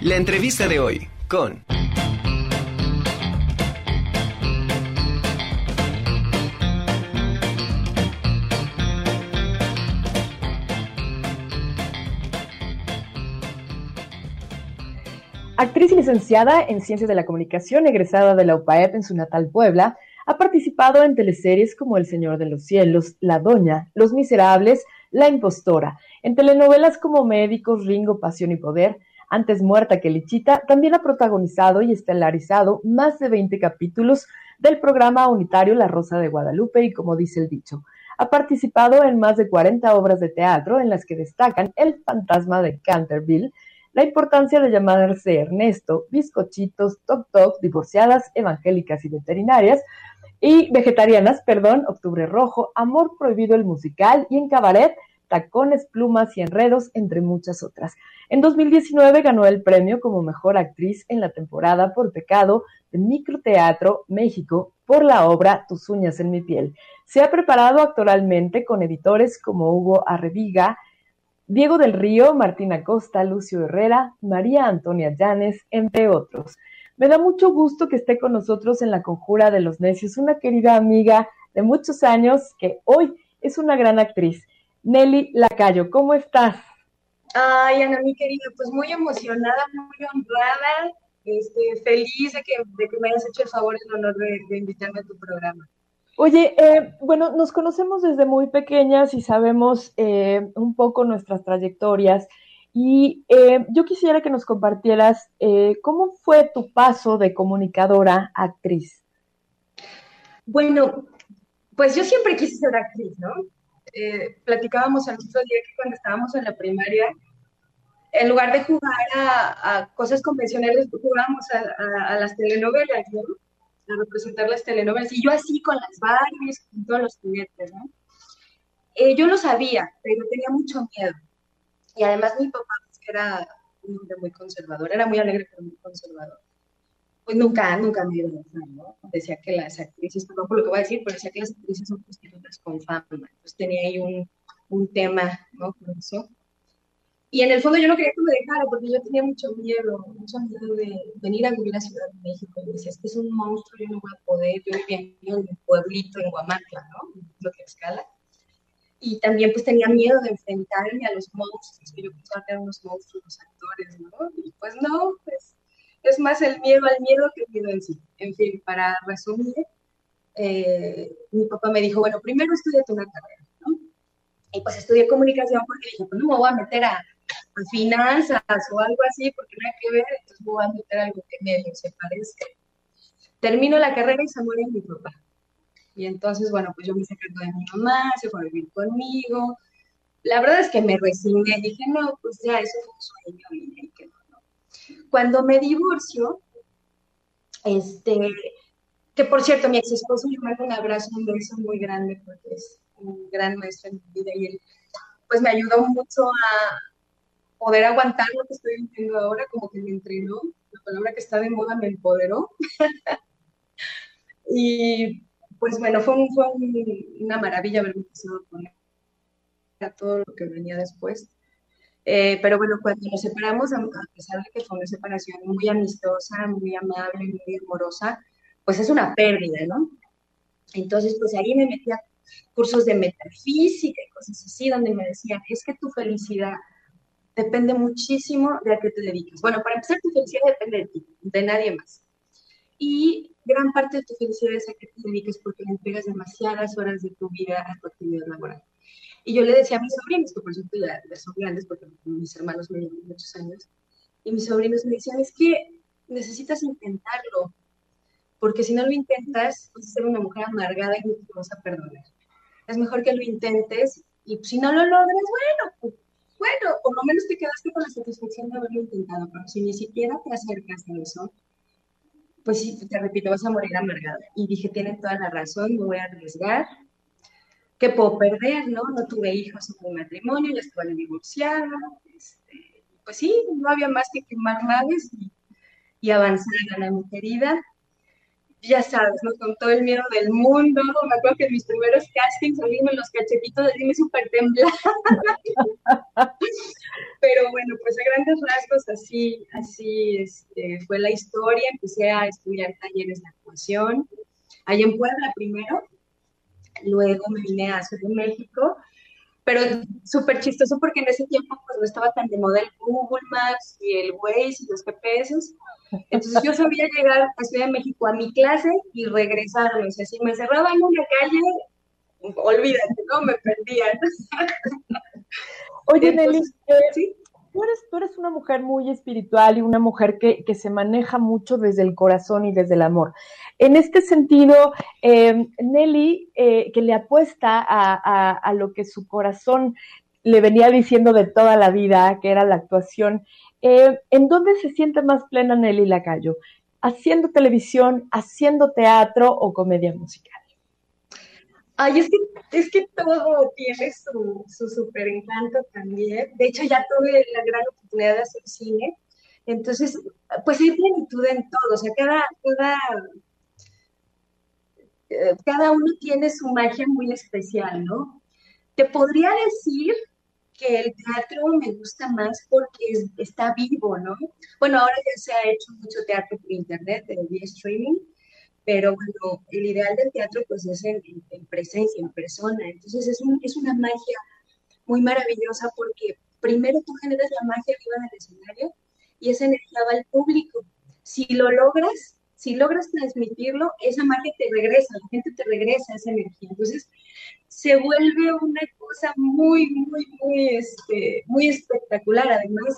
La entrevista de hoy con... Actriz licenciada en Ciencias de la Comunicación, egresada de la UPAEP en su natal Puebla, ha participado en teleseries como El Señor de los Cielos, La Doña, Los Miserables, La Impostora, en telenovelas como Médicos, Ringo, Pasión y Poder, Antes muerta que Lichita, también ha protagonizado y estelarizado más de 20 capítulos del programa unitario La Rosa de Guadalupe y como dice el dicho, ha participado en más de 40 obras de teatro en las que destacan El fantasma de Canterville, la importancia de llamarse Ernesto, bizcochitos, toc toc, divorciadas, evangélicas y veterinarias, y vegetarianas, perdón, Octubre Rojo, Amor Prohibido el Musical y en Cabaret, Tacones, Plumas y Enredos, entre muchas otras. En 2019 ganó el premio como mejor actriz en la temporada por Pecado de Microteatro México por la obra Tus uñas en mi piel. Se ha preparado actoralmente con editores como Hugo Arreviga, Diego del Río, Martina Costa, Lucio Herrera, María Antonia Llanes, entre otros. Me da mucho gusto que esté con nosotros en la Conjura de los Necios, una querida amiga de muchos años que hoy es una gran actriz. Nelly Lacayo, ¿cómo estás? Ay, Ana, mi querida, pues muy emocionada, muy honrada, este, feliz de que, me hayas hecho el favor y el honor de, invitarme a tu programa. Oye, eh, bueno, nos conocemos desde muy pequeñas y sabemos eh, un poco nuestras trayectorias. Y eh, yo quisiera que nos compartieras cómo fue tu paso de comunicadora a actriz. Bueno, pues yo siempre quise ser actriz, ¿no? Eh, platicábamos el otro día que cuando estábamos en la primaria, en lugar de jugar a, cosas convencionales, jugábamos a, las telenovelas, ¿no? A representar las telenovelas. Y yo así con las Barbies, con todos los juguetes, ¿no? yo lo sabía, pero tenía mucho miedo. Y además mi papá, era un hombre muy conservador, era muy alegre, pero muy conservador. Pues nunca, nunca me dio ¿no? Decía que las actrices, perdón por lo que voy a decir, pero decía que las actrices son prostitutas con fama. Entonces tenía ahí un, un tema, ¿no? Con eso. Y en el fondo yo no quería que me dejara porque yo tenía mucho miedo, mucho miedo de venir a vivir a Ciudad de México. Y decía, este es un monstruo, yo no voy a poder. Yo vivía en un pueblito en Guamantla, ¿no? Lo que escala y también pues tenía miedo de enfrentarme a los monstruos, que yo pensaba que eran unos monstruos los actores, ¿no? Y pues no, pues es más el miedo al miedo que el miedo en sí. En fin, para resumir, eh, mi papá me dijo, bueno, primero estudiate una carrera, ¿no? Y pues estudié comunicación porque dije, pues no me voy a meter a, finanzas o algo así, porque hay que ver, entonces me voy a meter algo que medio se parece. Termino la carrera y se muere mi papá. Y entonces, bueno, pues yo me secreto de mi mamá, se fue a vivir conmigo. La verdad es que me resigné, dije, no, pues ya, eso fue un sueño y que no, no. Cuando me divorcio, este, que por cierto, mi ex esposo me manda un abrazo, un beso muy grande porque es un gran maestro en mi vida y él, pues me ayudó mucho a poder aguantar lo que estoy viviendo ahora, como que me entrenó, la palabra que está de moda me empoderó. y pues bueno, fue, fue una maravilla haberme pasado con él, a todo lo que venía después. Eh, pero bueno, cuando nos separamos, a pesar de que fue una separación muy amistosa, muy amable, muy amorosa, pues es una pérdida, ¿no? Entonces, pues ahí me metí a cursos de metafísica y cosas así, donde me decían, es que tu felicidad depende muchísimo de a qué te dedicas. Bueno, para empezar, tu felicidad depende de ti, de nadie más. Y gran parte de tu felicidad es a que te dediques porque le entregas demasiadas horas de tu vida a tu actividad laboral. Y yo le decía a mis sobrinos, que por cierto ya, son grandes porque mis hermanos me llevan muchos años, y mis sobrinos me decían, es que necesitas intentarlo, porque si no lo intentas, vas a ser una mujer amargada y no te vas a perdonar. Es mejor que lo intentes y si no lo logras, bueno, pues, bueno, por lo menos te quedaste con la satisfacción de haberlo intentado, pero si ni siquiera te acercas a eso, pues sí, te repito, vas a morir amargada. Y dije, tienen toda la razón, me voy a arriesgar. ¿Qué puedo perder, no? No tuve hijos en mi matrimonio, ya estaba divorciada. Este, pues sí, no había más que quemar naves y, avanzar, a mi querida. Ya sabes, ¿no? Con todo el miedo del mundo. Me acuerdo que en mis primeros castings salíme los cachetitos de súper temblada. Pero bueno, pues a grandes rasgos así, así este, fue la historia. Empecé a estudiar talleres de actuación, allá en Puebla primero, luego me vine a Ciudad de México, pero súper chistoso porque en ese tiempo pues no estaba tan de moda el Google Maps y el Waze y los GPS, entonces yo sabía llegar a Ciudad de México a mi clase y regresarme, o sea, si me cerraba en una calle, olvídate, ¿no? Me perdían. Oye, Nelly, eh, tú, eres, una mujer muy espiritual y una mujer que, se maneja mucho desde el corazón y desde el amor. En este sentido, eh, Nelly, eh, que le apuesta a, lo que su corazón le venía diciendo de toda la vida, que era la actuación, ¿en dónde se siente más plena Nelly Lacayo? ¿Haciendo televisión, haciendo teatro o comedia musical? Ay, es que, es que todo tiene su, su super encanto también. De hecho, ya tuve la gran oportunidad de hacer cine. Entonces, pues hay plenitud en todo. O sea, cada, cada, eh, cada uno tiene su magia muy especial, ¿no? Te podría decir que el teatro me gusta más porque está vivo, ¿no? Bueno, ahora ya se ha hecho mucho teatro por internet, vía streaming, pero bueno, el ideal del teatro pues es en, presencia, en persona, entonces es, un, es una magia muy maravillosa porque primero tú generas la magia arriba en el escenario y esa energía va al público. Si lo logras, si logras transmitirlo, esa magia te regresa, la gente te regresa esa energía. Entonces, se vuelve una cosa muy, muy, muy, este, muy espectacular. Además,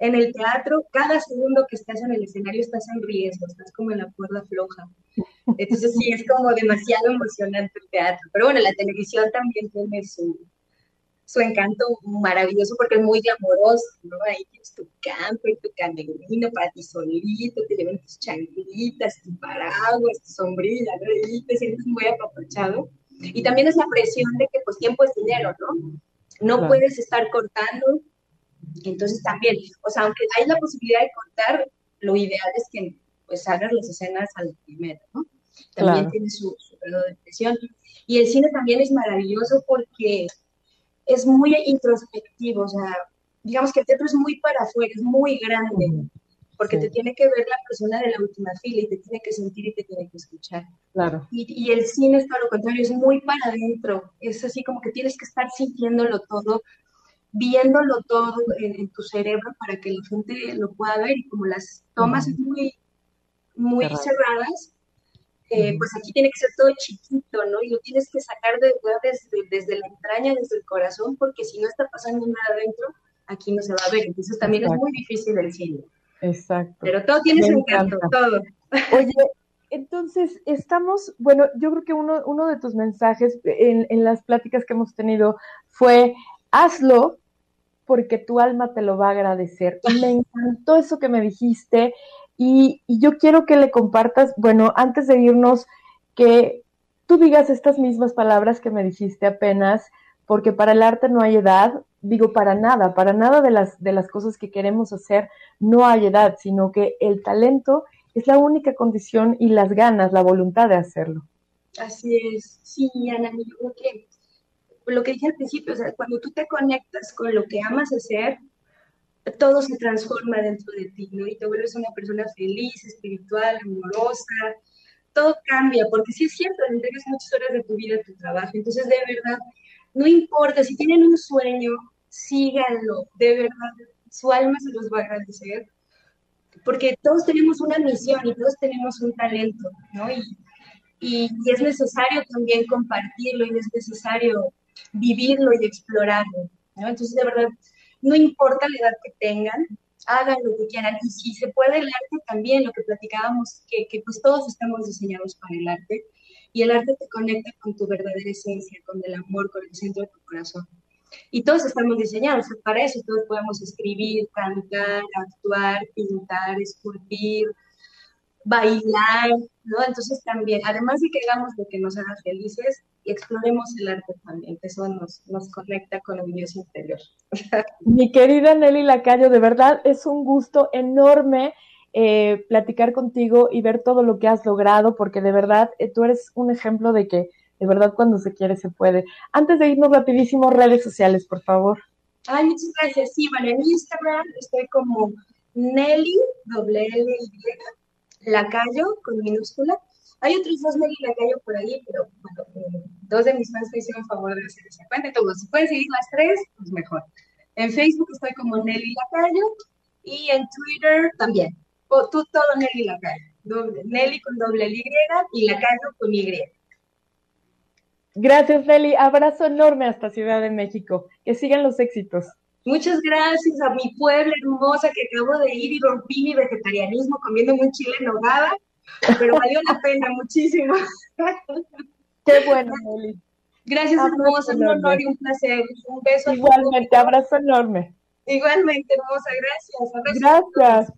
en el teatro, cada segundo que estás en el escenario estás en riesgo, estás como en la cuerda floja. Entonces sí, es como demasiado emocionante el teatro. Pero bueno, la televisión también tiene su, su encanto maravilloso porque es muy amoroso, ¿no? Ahí tienes tu campo y tu camerino para ti solito, te llevan tus changuitas, tu paraguas, tu sombrilla, ¿no? Y te sientes muy apapachado. Y también es la presión de que pues tiempo es dinero, ¿no? No puedes estar cortando entonces también, o sea, aunque hay la posibilidad de contar, lo ideal es que pues hagas las escenas al primero, ¿no? También tiene su, grado de presión. Y el cine también es maravilloso porque es muy introspectivo, o sea, digamos que el teatro es muy para afuera, es muy grande, porque te tiene que ver la persona de la última fila y te tiene que sentir y te tiene que escuchar. Claro. Y, y el cine es todo lo contrario, es muy para adentro, es así como que tienes que estar sintiéndolo todo, viéndolo todo en, tu cerebro para que la gente lo pueda ver y como las tomas son muy, muy cerradas, eh, pues aquí tiene que ser todo chiquito, ¿no? Y lo tienes que sacar de, desde, desde la entraña, desde el corazón, porque si no está pasando nada adentro, aquí no se va a ver. Entonces también es muy difícil el cine. Exacto. Pero todo tiene su encanto, todo. Oye, entonces estamos, bueno, yo creo que uno, uno de tus mensajes en, en las pláticas que hemos tenido fue, hazlo porque tu alma te lo va a agradecer. Y me encantó eso que me dijiste y, yo quiero que le compartas, bueno, antes de irnos, que tú digas estas mismas palabras que me dijiste apenas, porque para el arte no hay edad, digo para nada, para nada de las, de las cosas que queremos hacer no hay edad, sino que el talento es la única condición y las ganas, la voluntad de hacerlo. Así es, sí, Ana, yo creo que lo que dije al principio, o sea, cuando tú te conectas con lo que amas hacer, todo se transforma dentro de ti, ¿no? Y te vuelves una persona feliz, espiritual, amorosa, todo cambia, porque sí es cierto, entregas muchas horas de tu vida a tu trabajo, entonces de verdad, no importa, si tienen un sueño, síganlo, de verdad, su alma se los va a agradecer, porque todos tenemos una misión y todos tenemos un talento, ¿no? Y, y, y es necesario también compartirlo y es necesario vivirlo y explorarlo. ¿no? Entonces, de verdad, no importa la edad que tengan, hagan lo que quieran. Y si se puede el arte también, lo que platicábamos, que, que pues todos estamos diseñados para el arte. Y el arte te conecta con tu verdadera esencia, con el amor, con el centro de tu corazón. Y todos estamos diseñados para eso. Todos podemos escribir, cantar, actuar, pintar, esculpir, bailar, ¿no? Entonces también, además de que hagamos lo que nos haga felices, exploremos el arte también, que eso nos, nos conecta con el Dios interior. Mi querida Nelly Lacayo, de verdad es un gusto enorme eh, platicar contigo y ver todo lo que has logrado, porque de verdad eh, tú eres un ejemplo de que de verdad cuando se quiere se puede. Antes de irnos rapidísimo, redes sociales, por favor. Ay, muchas gracias. Sí, bueno, en Instagram estoy como Nelly, doble L Y, Lacayo, con minúscula. Hay otros dos Nelly Lacayo por ahí, pero bueno, eh, dos de mis fans me hicieron favor de hacer esa cuenta. Entonces, si pueden seguir las tres, pues mejor. En Facebook estoy como Nelly Lacayo y en Twitter también. O, tú todo Nelly Lacayo. Nelly con doble Y y Lacayo con Y. Gracias, Nelly. Abrazo enorme hasta Ciudad de México. Que sigan los éxitos. Muchas gracias a mi pueblo hermosa que acabo de ir y rompí mi vegetarianismo comiendo un chile en nogada, pero valió la pena muchísimo. Qué bueno, Nelly. Gracias, hermosa, un honor y un placer. Un beso. Igualmente, abrazo enorme. Igualmente, hermosa, gracias. Gracias.